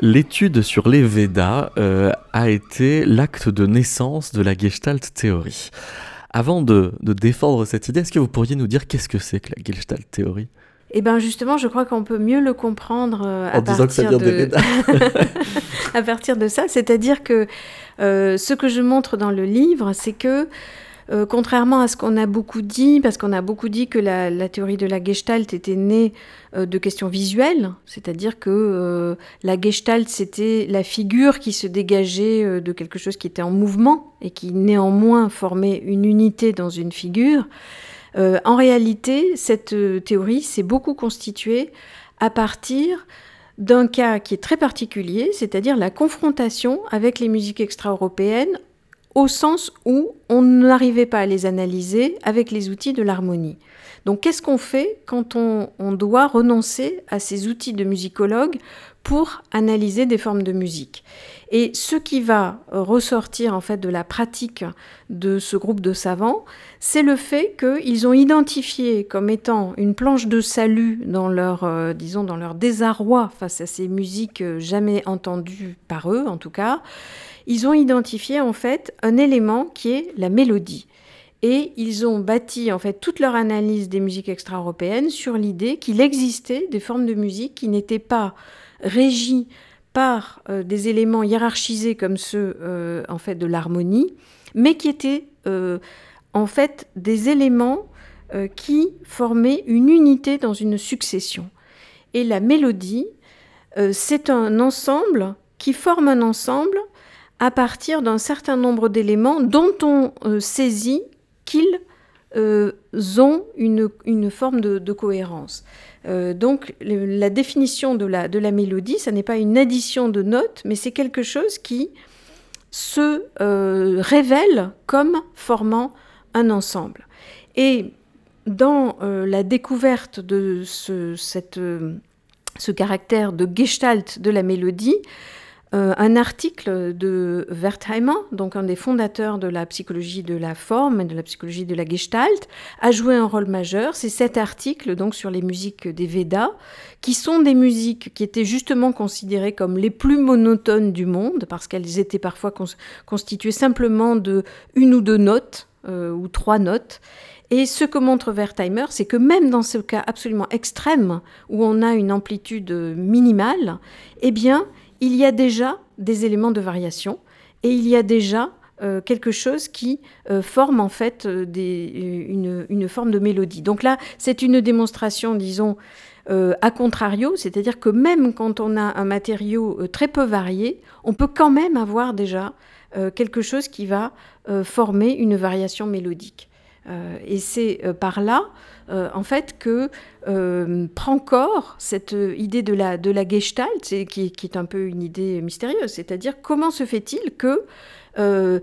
l'étude sur les Védas a été l'acte de naissance de la Gestalt théorie. Avant de, défendre cette idée, est-ce que vous pourriez nous dire qu'est-ce que c'est que la Gestalt théorie? Eh bien justement, je crois qu'on peut mieux le comprendre à partir de... à partir de ça, c'est-à-dire que euh, ce que je montre dans le livre, c'est que euh, contrairement à ce qu'on a beaucoup dit, parce qu'on a beaucoup dit que la, théorie de la Gestalt était née euh, de questions visuelles, c'est-à-dire que la Gestalt, c'était la figure qui se dégageait de quelque chose qui était en mouvement et qui néanmoins formait une unité dans une figure. En réalité, cette théorie s'est beaucoup constituée à partir d'un cas qui est très particulier, c'est-à-dire la confrontation avec les musiques extra-européennes au sens où on n'arrivait pas à les analyser avec les outils de l'harmonie. Donc qu'est-ce qu'on fait quand on, doit renoncer à ces outils de musicologue pour analyser des formes de musique? Et ce qui va ressortir en fait de la pratique de ce groupe de savants, c'est le fait qu'ils ont identifié comme étant une planche de salut dans leur, euh, disons, dans leur désarroi face à ces musiques euh, jamais entendues par eux en tout cas, ils ont identifié en fait un élément qui est la mélodie. Et ils ont bâti en fait toute leur analyse des musiques extra-européennes sur l'idée qu'il existait des formes de musique qui n'étaient pas régies par euh, des éléments hiérarchisés comme ceux euh, en fait de l'harmonie, mais qui étaient euh, en fait des éléments qui formaient une unité dans une succession. Et la mélodie, c'est un ensemble qui forme un ensemble à partir d'un certain nombre d'éléments dont on saisit qu'ils ont une forme de, cohérence. Euh, donc la définition de la, mélodie, ça n'est pas une addition de notes, mais c'est quelque chose qui se euh, révèle comme formant un ensemble. Et dans la découverte de ce, ce caractère de gestalt de la mélodie, euh, un article de Wertheimer, donc un des fondateurs de la psychologie de la forme et de la psychologie de la gestalt, a joué un rôle majeur. C'est cet article donc sur les musiques des Védas, qui sont des musiques qui étaient justement considérées comme les plus monotones du monde, parce qu'elles étaient parfois constituées simplement de une ou deux notes euh, ou trois notes. Et ce que montre Wertheimer, c'est que même dans ce cas absolument extrême, où on a une amplitude minimale, eh bien, il y a déjà des éléments de variation et il y a déjà euh, quelque chose qui euh, forme en fait euh, une, forme de mélodie. Donc là, c'est une démonstration, disons, à contrario, c'est-à-dire que même quand on a un matériau très peu varié, on peut quand même avoir déjà quelque chose qui va former une variation mélodique. Et c'est par là euh, en fait, que euh, prend corps cette idée de la, de la gestalt, qui, est un peu une idée mystérieuse, c'est-à-dire comment se fait-il que euh,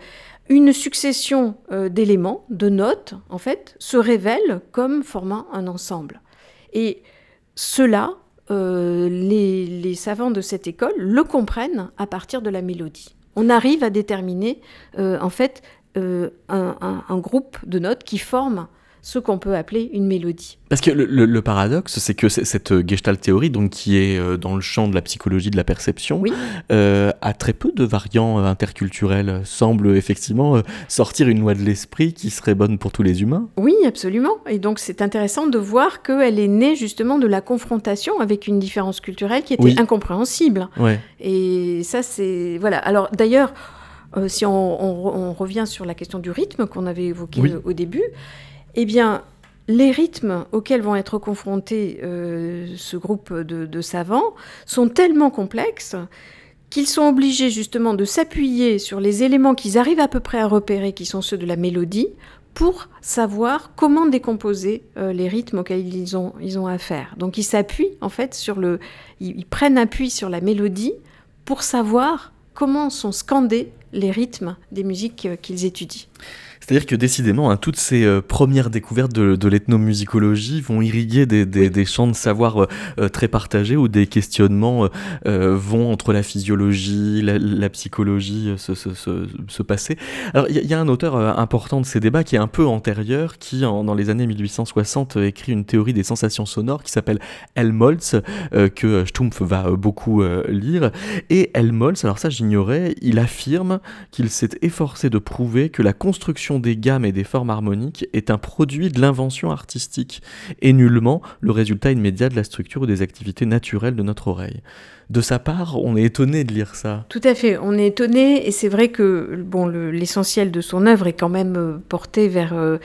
une succession d'éléments, de notes, en fait, se révèle comme formant un ensemble. Et cela, les, savants de cette école le comprennent à partir de la mélodie. On arrive à déterminer, en fait, un, un, groupe de notes qui forment ce qu'on peut appeler une mélodie. Parce que le, paradoxe, c'est que cette Gestalt théorie, donc qui est euh, dans le champ de la psychologie de la perception, euh, a très peu de variants euh, interculturels, semble effectivement sortir une loi de l'esprit qui serait bonne pour tous les humains. Oui, absolument. Et donc c'est intéressant de voir qu'elle est née justement de la confrontation avec une différence culturelle qui était incompréhensible. Et ça, c'est voilà. Alors d'ailleurs. Si on, revient sur la question du rythme qu'on avait évoqué au début, eh bien, les rythmes auxquels vont être confrontés euh, ce groupe de, savants sont tellement complexes qu'ils sont obligés justement de s'appuyer sur les éléments qu'ils arrivent à peu près à repérer, qui sont ceux de la mélodie, pour savoir comment décomposer euh, les rythmes auxquels ils ont, ils ont affaire. Donc ils s'appuient en fait sur le... Ils, prennent appui sur la mélodie pour savoir comment sont scandés les rythmes des musiques qu'ils étudient. C'est-à-dire que décidément, hein, toutes ces euh, premières découvertes de, l'ethnomusicologie vont irriguer des, champs de savoir euh, euh, très partagés où des questionnements vont entre la physiologie, la, psychologie se, passer. Alors il y, a un auteur important de ces débats qui est un peu antérieur, qui dans les années 1860 écrit une théorie des sensations sonores qui s'appelle Helmholtz, que Stumpf va beaucoup lire. Et Helmholtz, alors ça j'ignorais, il affirme qu'il s'est efforcé de prouver que la construction des gammes et des formes harmoniques est un produit de l'invention artistique et nullement le résultat immédiat de la structure ou des activités naturelles de notre oreille. De sa part, on est étonné de lire ça. Tout à fait, on est étonné et c'est vrai que bon, l'essentiel de son œuvre est quand même euh, porté vers euh,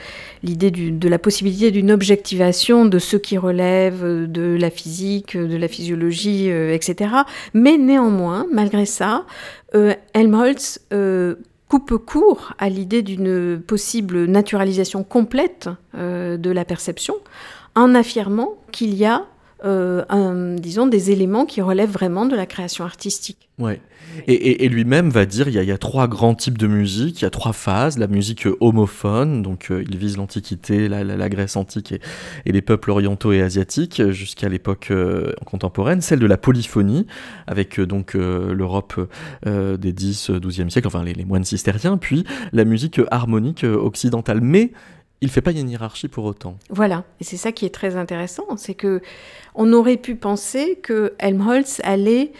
l'idée de la possibilité d'une objectivation de ce qui relève euh, de la physique, de la physiologie, etc. Mais néanmoins, malgré ça, Helmholtz coupe court à l'idée d'une possible naturalisation complète euh, de la perception en affirmant qu'il y a euh, disons, des éléments qui relèvent vraiment de la création artistique. Ouais. Et, lui-même va dire il y, a, trois grands types de musique, il y a trois phases. La musique homophone, donc euh, il vise l'Antiquité, la, Grèce antique et, les peuples orientaux et asiatiques jusqu'à l'époque euh, contemporaine. Celle de la polyphonie, avec donc l'Europe des 10, 12e siècle, enfin les, moines cistériens, puis la musique harmonique occidentale. Mais il fait pas une hiérarchie pour autant. Voilà, et c'est ça qui est très intéressant, c'est que on aurait pu penser que Helmholtz allait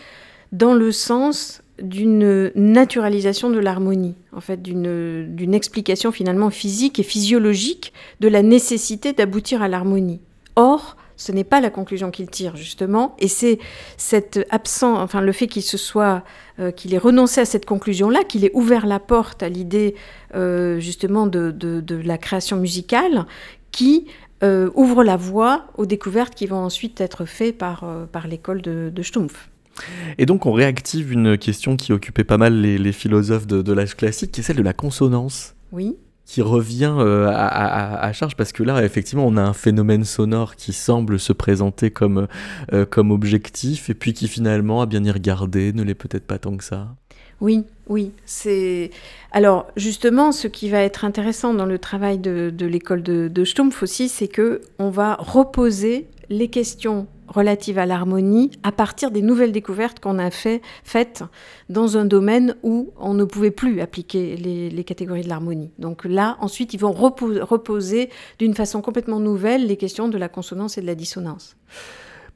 dans le sens d'une naturalisation de l'harmonie, en fait d'une explication finalement physique et physiologique de la nécessité d'aboutir à l'harmonie. Or, ce n'est pas la conclusion qu'il tire justement, et c'est cet absent, enfin le fait qu'il se soit, euh, qu'il ait renoncé à cette conclusion-là, qu'il ait ouvert la porte à l'idée euh, justement de, la création musicale, qui euh, ouvre la voie aux découvertes qui vont ensuite être faites par, par l'école de, Stumpf. Et donc on réactive une question qui occupait pas mal les, philosophes de, de l'âge classique, qui est celle de la consonance. Oui qui revient euh, à, charge parce que là effectivement on a un phénomène sonore qui semble se présenter comme, euh, comme objectif et puis qui finalement à bien y regarder ne l'est peut-être pas tant que ça. Oui, oui, c'est alors justement ce qui va être intéressant dans le travail de, l'école de, de Stumpf aussi, c'est que on va reposer les questions relatives à l'harmonie à partir des nouvelles découvertes qu'on a fait, faites dans un domaine où on ne pouvait plus appliquer les, catégories de l'harmonie. Donc là, ensuite, ils vont reposer d'une façon complètement nouvelle les questions de la consonance et de la dissonance.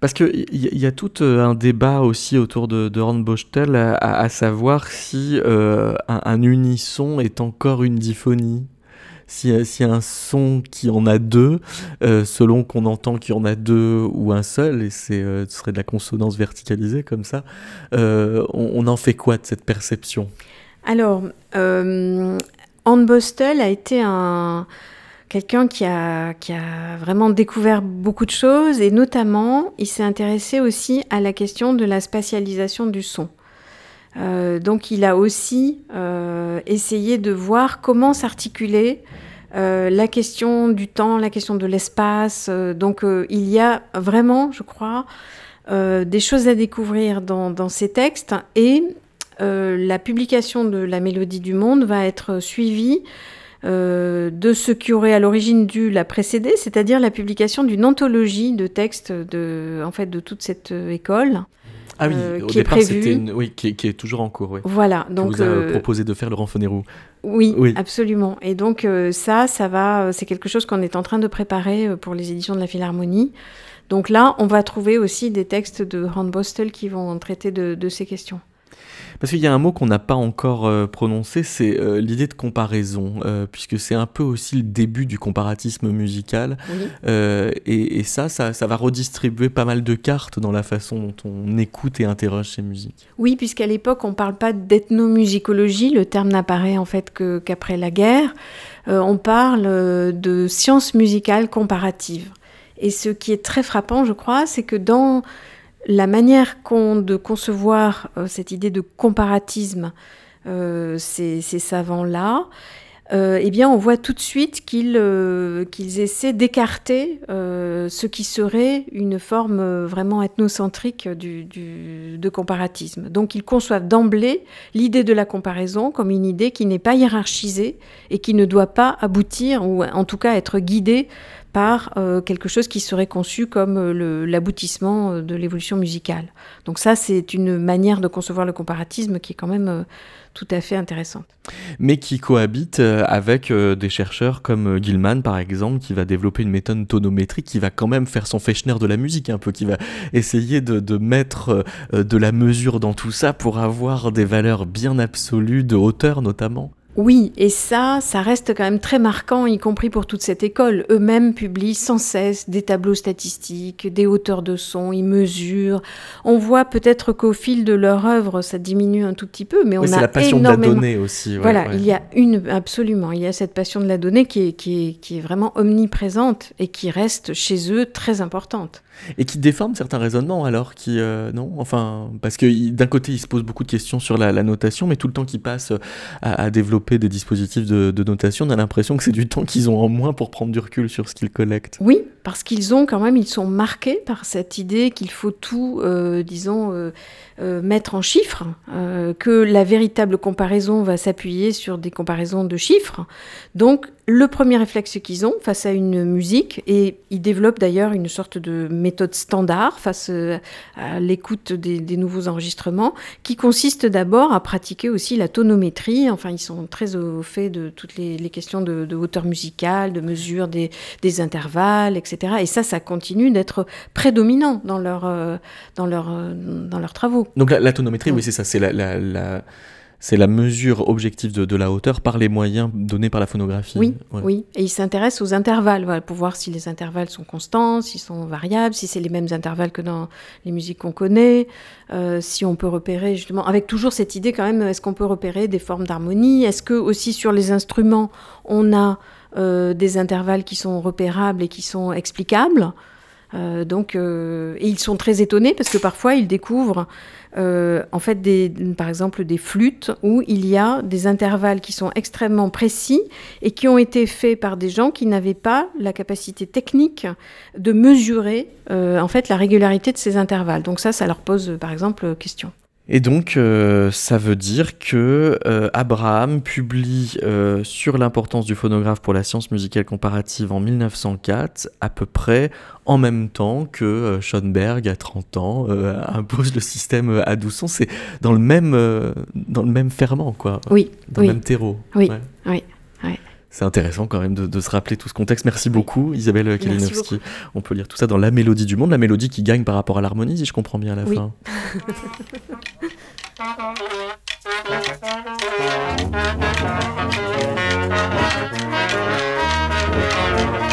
Parce qu'il y, y, a tout euh, un débat aussi autour de, de Hornbostel à, savoir si euh, un, unisson est encore une diphonie si, si un son qui en a deux, euh, selon qu'on entend qu'il y en a deux ou un seul, et c'est, euh, ce serait de la consonance verticalisée comme ça, euh, on, en fait quoi de cette perception? Alors, euh, Bostel a été un quelqu'un qui a, qui a vraiment découvert beaucoup de choses et notamment il s'est intéressé aussi à la question de la spatialisation du son. Euh, donc il a aussi euh, essayé de voir comment s'articuler euh, la question du temps, la question de l'espace. donc il y a vraiment, je crois, des choses à découvrir dans, ces textes et la publication de La Mélodie du Monde va être suivie de ce qui aurait à l'origine dû la précéder, c'est-à-dire la publication d'une anthologie de textes de, en fait, de toute cette école. Ah oui, euh, au départ, c'était oui, qui est, toujours en cours. Oui. Voilà. Donc, vous a euh, proposé de faire le Ranfonerou. Oui, oui, absolument. Et donc euh, ça, ça va, c'est quelque chose qu'on est en train de préparer pour les éditions de la Philharmonie. Donc là, on va trouver aussi des textes de Hans Bostel qui vont traiter de ces questions. Parce qu'il y a un mot qu'on n'a pas encore euh, prononcé, c'est euh, l'idée de comparaison, euh, puisque c'est un peu aussi le début du comparatisme musical. Et, ça, ça, ça, va redistribuer pas mal de cartes dans la façon dont on écoute et interroge ces musiques. Oui, puisqu'à l'époque, on ne parle pas d'ethnomusicologie, le terme n'apparaît en fait qu'après la guerre. on parle de sciences musicales comparatives. Et ce qui est très frappant, je crois, c'est que dans la manière qu'ont de concevoir euh, cette idée de comparatisme, euh, ces, savants-là, euh, eh bien, on voit tout de suite qu'ils essaient d'écarter ce qui serait une forme vraiment ethnocentrique du, de comparatisme. Donc, ils conçoivent d'emblée l'idée de la comparaison comme une idée qui n'est pas hiérarchisée et qui ne doit pas aboutir, ou en tout cas être guidée par euh, quelque chose qui serait conçu comme euh, l'aboutissement de l'évolution musicale. Donc ça, c'est une manière de concevoir le comparatisme qui est quand même euh, tout à fait intéressante. Mais qui cohabite avec des chercheurs comme Gilman, par exemple, qui va développer une méthode tonométrique, qui va quand même faire son Fechner de la musique, un peu, qui va essayer de, de mettre de la mesure dans tout ça pour avoir des valeurs bien absolues, de hauteur notamment. Oui, et ça, ça reste quand même très marquant, y compris pour toute cette école. Eux-mêmes publient sans cesse des tableaux statistiques, des hauteurs de son, ils mesurent. On voit peut-être qu'au fil de leur œuvre, ça diminue un tout petit peu, mais on a la passion de la donnée aussi. voilà, il y a une absolument, il y a cette passion de la donnée qui est, qui est, qui est vraiment omniprésente et qui reste chez eux très importante et qui déforme certains raisonnements alors qui euh, non? Enfin parce que d'un côté il se pose beaucoup de questions sur la, notation mais tout le temps qu'ils passent à, développer des dispositifs de, de notation on a l'impression que c'est du temps qu'ils ont en moins pour prendre du recul sur ce qu'ils collectent oui parce qu'ils ont quand même, ils sont marqués par cette idée qu'il faut tout, euh, disons, euh, euh, mettre en chiffres, que la véritable comparaison va s'appuyer sur des comparaisons de chiffres. Donc, le premier réflexe qu'ils ont face à une musique, et ils développent d'ailleurs une sorte de méthode standard face à l'écoute des, nouveaux enregistrements, qui consiste d'abord à pratiquer aussi la tonométrie. Enfin, ils sont très au fait de toutes les, questions de, hauteur musicale, de mesure des, des intervalles, etc. Et ça, ça continue d'être prédominant dans, leur, euh, dans, leur, euh, dans leurs travaux. Donc la, tonométrie, oui, c'est ça, c'est la, la, c'est la mesure objective de, de, la hauteur par les moyens donnés par la phonographie. Oui, oui. Et ils s'intéressent aux intervalles, voilà, pour voir si les intervalles sont constants, s'ils sont variables, si c'est les mêmes intervalles que dans les musiques qu'on connaît, euh, si on peut repérer justement, avec toujours cette idée quand même, est-ce qu'on peut repérer des formes d'harmonie? Est-ce que aussi sur les instruments, on a euh, des intervalles qui sont repérables et qui sont explicables? Euh, donc, euh, et ils sont très étonnés parce que parfois ils découvrent, en fait, des, par exemple, des flûtes où il y a des intervalles qui sont extrêmement précis et qui ont été faits par des gens qui n'avaient pas la capacité technique de mesurer, en fait, la régularité de ces intervalles. Donc ça, ça leur pose, par exemple, question. Et donc, euh, ça veut dire que euh, Abraham publie euh, sur l'importance du phonographe pour la science musicale comparative en 1904, à peu près en même temps que Schoenberg, à 30 ans, impose le système à 12 ans. C'est dans le même, dans le même ferment, quoi. Oui. Dans le même terreau. Oui, oui c'est intéressant quand même de, se rappeler tout ce contexte. Merci beaucoup, Isabelle Kalinowski. On peut lire tout ça dans La Mélodie du Monde, la mélodie qui gagne par rapport à l'harmonie, si je comprends bien à la fin.